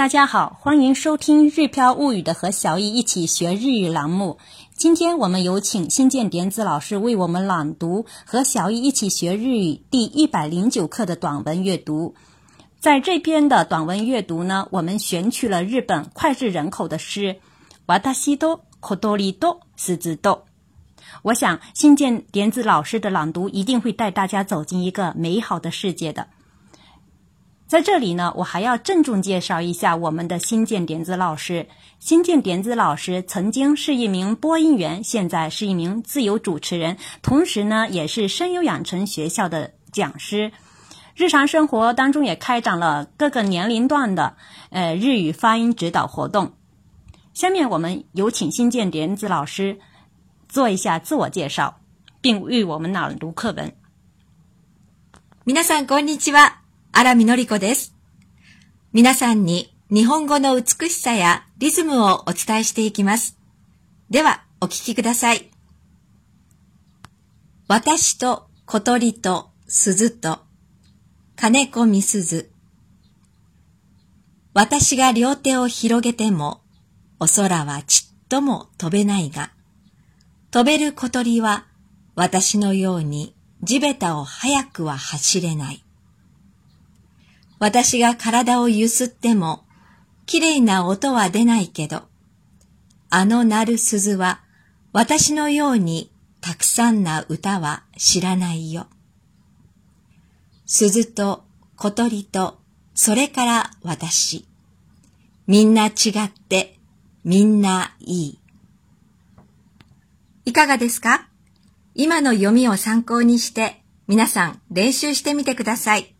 大家好，欢迎收听《日飘物语》的和小易一起学日语栏目。今天我们有请新建点子老师为我们朗读和小易一起学日语第一百零九课的短文阅读。在这篇的短文阅读呢，我们选取了日本脍炙人口的诗“私と小鳥と鈴と”。我想新建点子老师的朗读一定会带大家走进一个美好的世界的。 在这里呢，我还要郑重介绍一下我们的新建点子老师。新建点子老师曾经是一名播音员，现在是一名自由主持人，同时呢，也是声优养成学校的讲师。日常生活当中也开展了各个年龄段的呃日语发音指导活动。下面我们有请新建点子老师做一下自我介绍，并为我们朗读课文。皆さんこんにちは。 荒見のりこです。皆さんに日本語の美しさやリズムをお伝えしていきます。では、お聞きください。私と小鳥と鈴と金子みすず。私が両手を広げてもお空はちっとも飛べないが、飛べる小鳥は私のように地べたを早くは走れない。私が体をゆすっても、綺麗な音は出ないけど、あの鳴る鈴は、私のようにたくさんな歌は知らないよ。鈴と小鳥と、それから私。みんな違って、みんないい。いかがですか？今の読みを参考にして、皆さん練習してみてください。